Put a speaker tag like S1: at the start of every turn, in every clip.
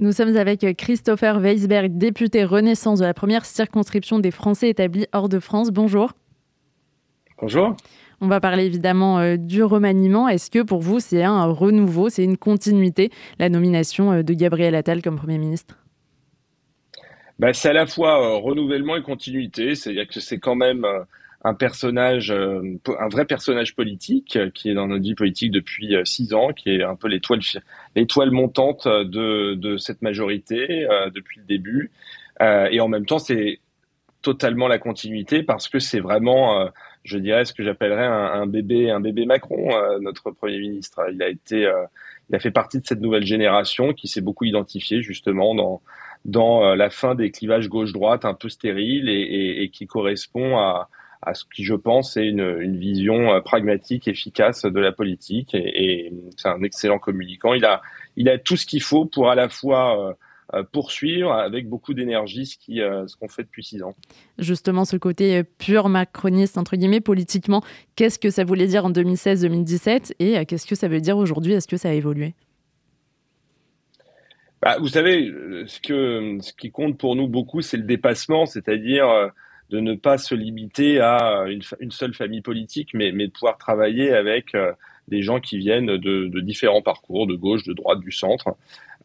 S1: Nous sommes avec Christopher Weisberg, député Renaissance de la première circonscription des Français établis hors de France. Bonjour.
S2: Bonjour.
S1: On va parler évidemment euh, du remaniement. Est-ce que pour vous, c'est un renouveau, c'est une continuité, la nomination euh, de Gabriel Attal comme Premier ministre?
S2: Bah, C'est à la fois euh, renouvellement et continuité. C'est-à-dire que c'est quand même un personnage, un vrai personnage politique qui est dans notre vie politique depuis six ans, qui est un peu l'étoile, l'étoile montante de, de cette majorité depuis le début. et en même temps, c'est totalement la continuité parce que c'est vraiment je dirais, ce que j'appellerais un, bébé, un bébé Macron, euh, notre Premier ministre. Il a été, euh, il a fait partie de cette nouvelle génération qui s'est beaucoup identifiée justement dans dans euh, la fin des clivages gauche-droite un peu stériles et, qui correspond à, à ce qui, je pense, est une, une vision pragmatique, efficace de la politique. Et, et c'est un excellent communicant. Il a, il a tout ce qu'il faut pour à la fois euh, poursuivre avec beaucoup d'énergie ce euh, qu'on fait depuis six ans.
S1: Justement, ce côté euh, pur macroniste entre guillemets politiquement, qu'est-ce que ça voulait dire en 2016-2017 et qu'est-ce que ça veut dire aujourd'hui? Est-ce que ça a évolué?
S2: Bah, vous savez, ce, que, ce qui compte pour nous beaucoup, c'est le dépassement, c'est-à-dire de ne pas se limiter à une, seule famille politique, mais, de pouvoir travailler avec des gens qui viennent de, différents parcours, de gauche, de droite, du centre.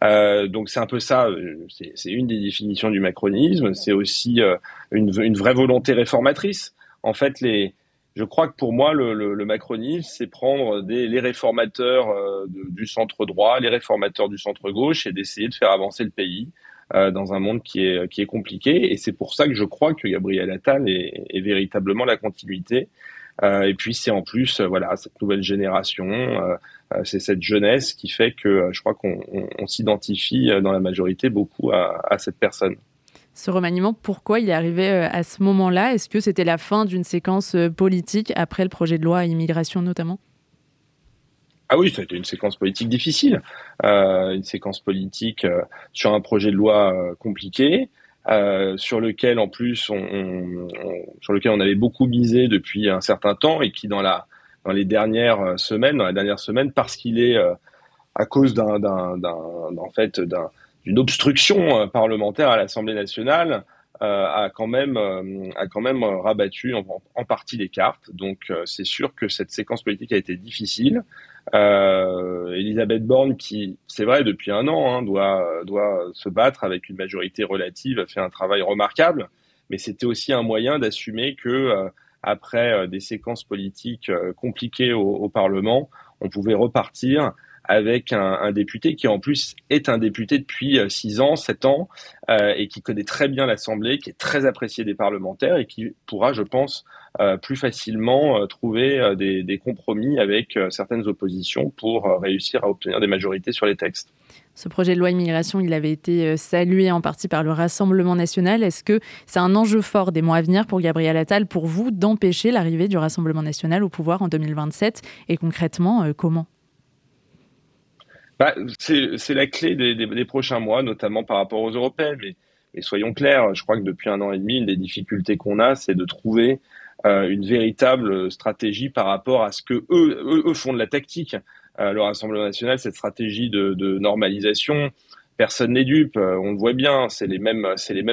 S2: Euh, donc c'est un peu ça, euh, c'est une des définitions du macronisme. C'est aussi euh, une, vraie volonté réformatrice. En fait, je crois que pour moi, le, macronisme, c'est prendre les réformateurs euh, du centre droit, les réformateurs du centre gauche, et d'essayer de faire avancer le pays euh, dans un monde qui est, qui est compliqué. Et c'est pour ça que je crois que Gabriel Attal est, véritablement la continuité. Euh, et puis c'est en plus, voilà, cette nouvelle génération, euh, c'est cette jeunesse qui fait que euh, je crois qu'on s'identifie euh, dans la majorité beaucoup à, cette personne.
S1: Ce remaniement, pourquoi il est arrivé à ce moment-là? Est-ce que c'était la fin d'une séquence politique après le projet de loi immigration notamment?
S2: Ah oui, c'était une séquence politique difficile, une séquence politique sur un projet de loi compliqué, sur lequel en plus on, sur lequel on avait beaucoup misé depuis un certain temps et qui dans la dans les dernières euh, semaines, dans la dernière semaine, parce qu'il est euh, à cause d'un, en fait, d'un, d'une obstruction euh, parlementaire à l'Assemblée nationale, euh, a quand même a quand même rabattu en partie les cartes. Donc c'est sûr que cette séquence politique a été difficile. Euh, Elisabeth Borne, qui c'est vrai depuis un an, hein, doit doit se battre avec une majorité relative, a fait un travail remarquable. Mais c'était aussi un moyen d'assumer que après euh, des séquences politiques euh, compliquées au, Parlement, on pouvait repartir avec un, député qui en plus est un député depuis 6 euh, ans, 7 ans, et qui connaît très bien l'Assemblée, qui est très apprécié des parlementaires et qui pourra, je pense, plus facilement trouver des, des, compromis avec certaines oppositions pour réussir à obtenir des majorités sur les textes.
S1: Ce projet de loi immigration, il avait été euh, salué en partie par le Rassemblement national. Est-ce que c'est un enjeu fort des mois à venir pour Gabriel Attal, pour vous, d'empêcher l'arrivée du Rassemblement national au pouvoir en 2027 Et concrètement, euh, comment?
S2: C'est la clé des, prochains mois, notamment par rapport aux européennes. Mais, soyons clairs, je crois que depuis un an et demi, une des difficultés qu'on a, c'est de trouver euh, une véritable stratégie par rapport à ce que eux, font de la tactique. Euh, le Rassemblement national, cette stratégie de, normalisation, personne n'est dupe. Euh, on le voit bien, c'est les mêmes,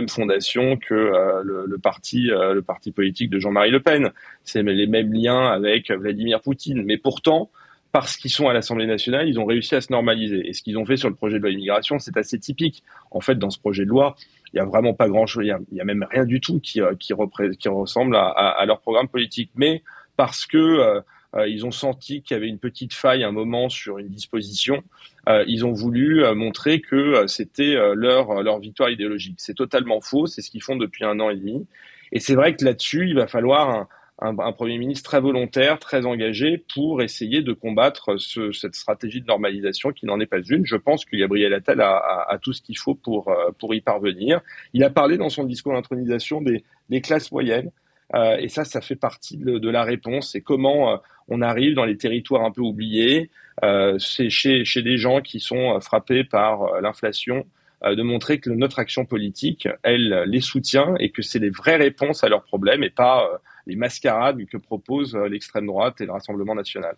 S2: fondations que euh, le, parti, le parti politique de Jean-Marie Le Pen. C'est les mêmes liens avec Vladimir Poutine. Mais pourtant, parce qu'ils sont à l'Assemblée nationale, ils ont réussi à se normaliser. Et ce qu'ils ont fait sur le projet de loi immigration, c'est assez typique. En fait, dans ce projet de loi, il n'y a vraiment pas grand-chose, il n'y a, même rien du tout qui, qui, qui ressemble à, leur programme politique. Mais parce que euh, ils ont senti qu'il y avait une petite faille un moment sur une disposition. Euh, ils ont voulu euh, montrer que c'était leur, leur victoire idéologique. C'est totalement faux, c'est ce qu'ils font depuis un an et demi. Et c'est vrai que là-dessus, il va falloir un, Premier ministre très volontaire, très engagé pour essayer de combattre ce, cette stratégie de normalisation qui n'en est pas une. Je pense que Gabriel Attal a, a, a tout ce qu'il faut pour, pour y parvenir. Il a parlé dans son discours d'intronisation des, des classes moyennes. Euh, et ça, ça fait partie de, de la réponse. C'est comment euh, on arrive dans les territoires un peu oubliés, euh, c'est chez, chez des gens qui sont frappés par l'inflation, de montrer que notre action politique, elle les soutient et que c'est les vraies réponses à leurs problèmes et pas les mascarades que proposent l'extrême droite et le Rassemblement national.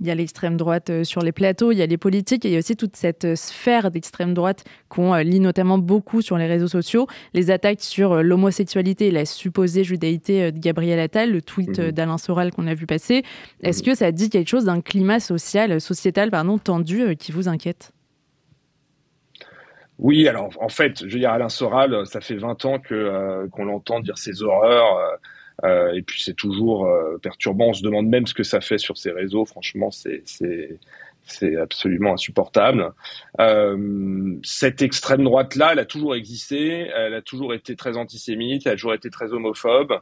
S1: Il y a l'extrême droite sur les plateaux, il y a les politiques et il y a aussi toute cette sphère d'extrême droite qu'on lit notamment beaucoup sur les réseaux sociaux. Les attaques sur l'homosexualité et la supposée judaïté de Gabriel Attal, le tweet mhm. d'Alain Soral qu'on a vu passer. Est-ce mhm. que ça dit quelque chose d'un climat social, sociétal pardon, tendu qui vous inquiète?
S2: Oui, alors en fait, je veux dire, Alain Soral, ça fait 20 ans que euh, qu'on l'entend dire ces horreurs, euh, euh, et puis c'est toujours perturbant. On se demande même ce que ça fait sur ces réseaux. Franchement, c'est c'est absolument insupportable. cette extrême droite là, elle a toujours existé, elle a toujours été très antisémite, elle a toujours été très homophobe.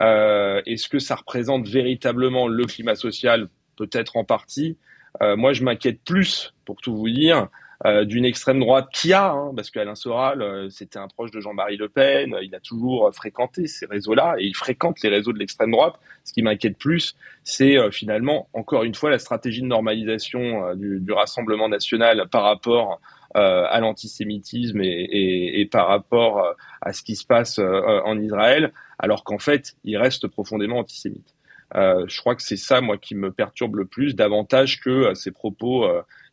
S2: Est-ce que ça représente véritablement le climat social? Peut-être en partie. moi, je m'inquiète plus, pour tout vous dire, euh, d'une extrême droite qui a, hein, parce qu'Alain Soral, euh, c'était un proche de Jean-Marie Le Pen, il a toujours euh, fréquenté ces réseaux-là, et il fréquente les réseaux de l'extrême droite. Ce qui m'inquiète plus, c'est finalement, encore une fois, la stratégie de normalisation du, du, Rassemblement national par rapport à l'antisémitisme et, et, et, par rapport à ce qui se passe en Israël, alors qu'en fait, il reste profondément antisémite. je crois que c'est ça, moi, qui me perturbe le plus, davantage que ces propos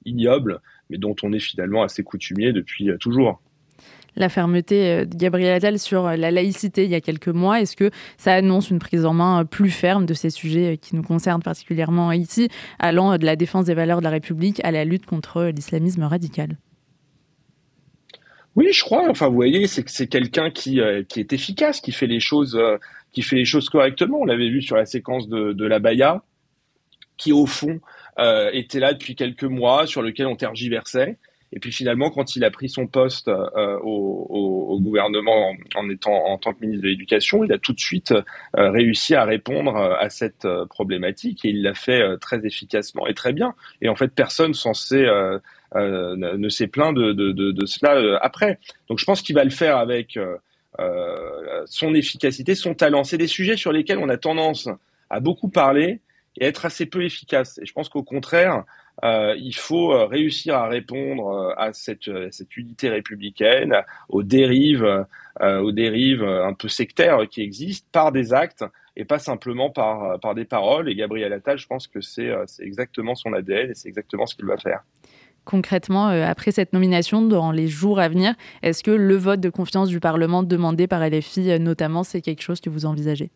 S2: ignobles mais dont on est finalement assez coutumier depuis euh, toujours
S1: la fermeté euh, de Gabriel Attal sur euh, la laïcité il y a quelques mois. Est-ce que ça annonce une prise en main plus ferme de ces sujets qui nous concernent particulièrement ici, allant de la défense des valeurs de la République à la lutte contre l'islamisme radical?
S2: Oui, je crois. Enfin, vous voyez, c'est c'est quelqu'un qui, qui est efficace, qui fait les choses, qui fait les choses correctement. On l'avait vu sur la séquence de, de la Baïa, qui au fond euh, était là depuis quelques mois, sur lequel on tergiversait. Et puis finalement, quand il a pris son poste euh, au, gouvernement en, étant en tant que ministre de l'Éducation, il a tout de suite euh, réussi à répondre à cette problématique et il l'a fait très efficacement et très bien. Et en fait, personne censé ne s'est plaint de, de, de, de, cela après. Donc je pense qu'il va le faire avec son efficacité, son talent. C'est des sujets sur lesquels on a tendance à beaucoup parler et être assez peu efficace. Et je pense qu'au contraire, euh, il faut euh, réussir à répondre euh, à cette, unité républicaine, aux dérives, aux dérives un peu sectaires qui existent par des actes et pas simplement par des paroles. Et Gabriel Attal, je pense que c'est exactement son ADN et c'est exactement ce qu'il va faire.
S1: Concrètement, après cette nomination, dans les jours à venir, est-ce que le vote de confiance du Parlement demandé par LFI notamment, c'est quelque chose que vous envisagez?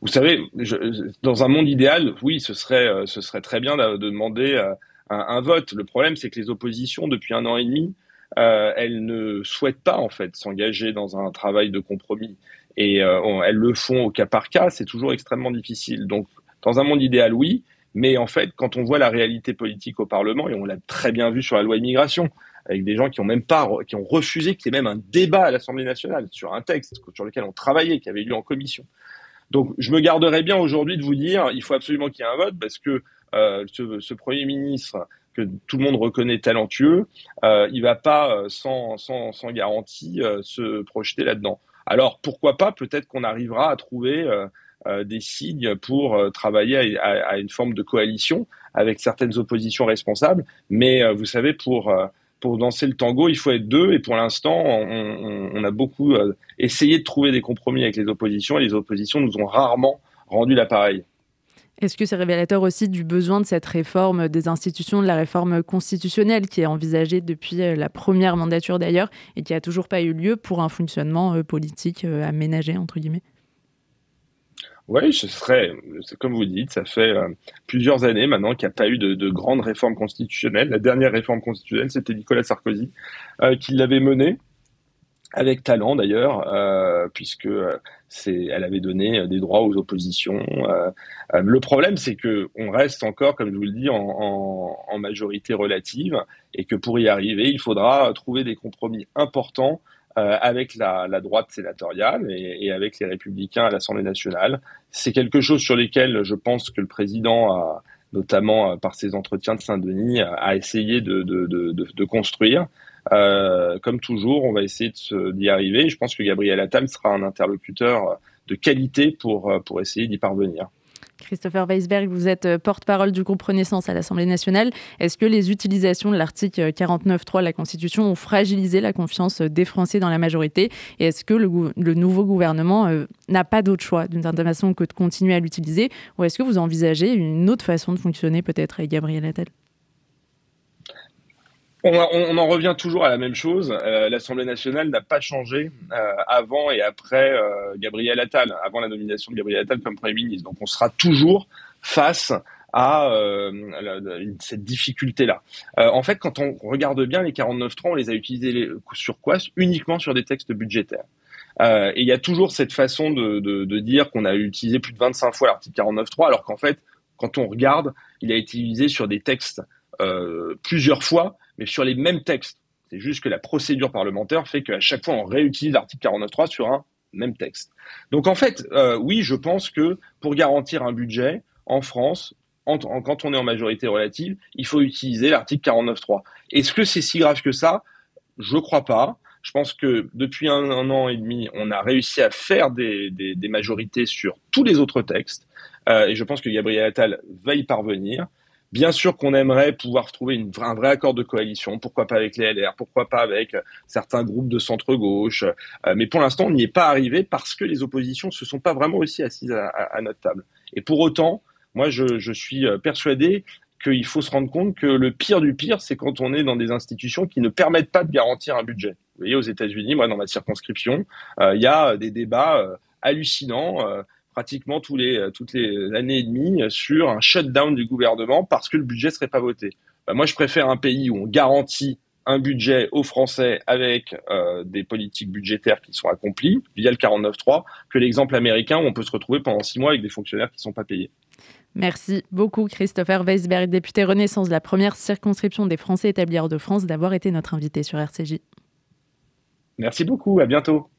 S2: Vous savez, je, dans un monde idéal, oui, ce serait, euh, ce serait très bien de, demander euh, un, un, vote. Le problème, c'est que les oppositions, depuis un an et demi, euh, elles ne souhaitent pas en fait s'engager dans un travail de compromis, et euh, elles le font au cas par cas. C'est toujours extrêmement difficile. Donc, dans un monde idéal, oui, mais en fait, quand on voit la réalité politique au Parlement, et on l'a très bien vu sur la loi immigration, avec des gens qui ont même pas, qui ont refusé qu'il y ait même un débat à l'Assemblée nationale sur un texte sur lequel on travaillait, qui avait lieu en commission. Donc, je me garderais bien aujourd'hui de vous dire, il faut absolument qu'il y ait un vote parce que euh, ce, ce, premier ministre que tout le monde reconnaît talentueux, euh, il va pas euh, sans, sans, sans garantie euh, se projeter là-dedans. Alors pourquoi pas Peut-être qu'on arrivera à trouver euh, des signes pour travailler à, à, une forme de coalition avec certaines oppositions responsables. Mais vous savez, pour pour danser le tango, il faut être deux. Et pour l'instant, on, a beaucoup euh, essayé de trouver des compromis avec les oppositions. Et les oppositions nous ont rarement rendu l'appareil.
S1: Est-ce que c'est révélateur aussi du besoin de cette réforme des institutions, de la réforme constitutionnelle qui est envisagée depuis euh, la première mandature d'ailleurs et qui n'a toujours pas eu lieu pour un fonctionnement euh, politique aménagé, entre guillemets?
S2: Oui, ce serait, comme vous dites, ça fait euh, plusieurs années maintenant qu'il n'y a pas eu de, de grande réforme constitutionnelle. La dernière réforme constitutionnelle, c'était Nicolas Sarkozy euh, qui l'avait menée avec talent d'ailleurs, euh, puisque euh, elle avait donné des droits aux oppositions. le problème, c'est que on reste encore, comme je vous le dis, en, majorité relative, et que pour y arriver, il faudra trouver des compromis importants avec la, droite sénatoriale et, avec les républicains à l'Assemblée nationale. C'est quelque chose sur lequel je pense que le président a, notamment euh, par ses entretiens de Saint-Denis, a essayé de, construire. Euh, comme toujours, on va essayer d'y arriver. Je pense que Gabriel Attal sera un interlocuteur de qualité pour, pour essayer d'y parvenir.
S1: Christopher Weisberg, vous êtes euh, porte-parole du groupe Renaissance à l'Assemblée nationale. Est-ce que les utilisations de l'article 49.3 de la Constitution ont fragilisé la confiance des Français dans la majorité? Et est-ce que le, nouveau gouvernement euh, n'a pas d'autre choix d'une certaine façon que de continuer à l'utiliser? Ou est-ce que vous envisagez une autre façon de fonctionner peut-être Gabriel Attal?
S2: On, en revient toujours à la même chose. Euh, L'Assemblée nationale n'a pas changé euh, avant et après euh, Gabriel Attal, avant la nomination de Gabriel Attal comme Premier ministre. Donc on sera toujours face à cette difficulté-là. en fait, quand on regarde bien les 49.3, on les a utilisés sur quoi? Uniquement sur des textes budgétaires. et il y a toujours cette façon de, de dire qu'on a utilisé plus de 25 fois l'article 49.3, alors qu'en fait, quand on regarde, il a été utilisé sur des textes plusieurs fois mais sur les mêmes textes. C'est juste que la procédure parlementaire fait qu'à chaque fois, on réutilise l'article 49.3 sur un même texte. Donc en fait, euh, oui, je pense que pour garantir un budget en France, quand on est en majorité relative, il faut utiliser l'article 49.3. Est-ce que c'est si grave que ça? Je crois pas. Je pense que depuis un, an et demi, on a réussi à faire des, majorités sur tous les autres textes. Euh, et je pense que Gabriel Attal va y parvenir. Bien sûr qu'on aimerait pouvoir trouver un vrai accord de coalition, pourquoi pas avec les LR, pourquoi pas avec euh, certains groupes de centre-gauche, euh, mais pour l'instant on n'y est pas arrivé parce que les oppositions se sont pas vraiment aussi assises à, notre table. Et pour autant, moi je, je suis euh, persuadé qu'il faut se rendre compte que le pire du pire, c'est quand on est dans des institutions qui ne permettent pas de garantir un budget. Vous voyez, aux États-Unis, moi dans ma circonscription, il y a des débats hallucinants pratiquement tous les, euh, toutes les années et demie sur un shutdown du gouvernement parce que le budget serait pas voté. Bah, moi, je préfère un pays où on garantit un budget aux Français avec euh, des politiques budgétaires qui sont accomplies via le 49.3 que l'exemple américain où on peut se retrouver pendant six mois avec des fonctionnaires qui ne sont pas payés.
S1: Merci beaucoup Christopher Weisberg, député Renaissance de la première circonscription des Français établis hors de France, d'avoir été notre invité sur RCJ.
S2: Merci beaucoup, à bientôt.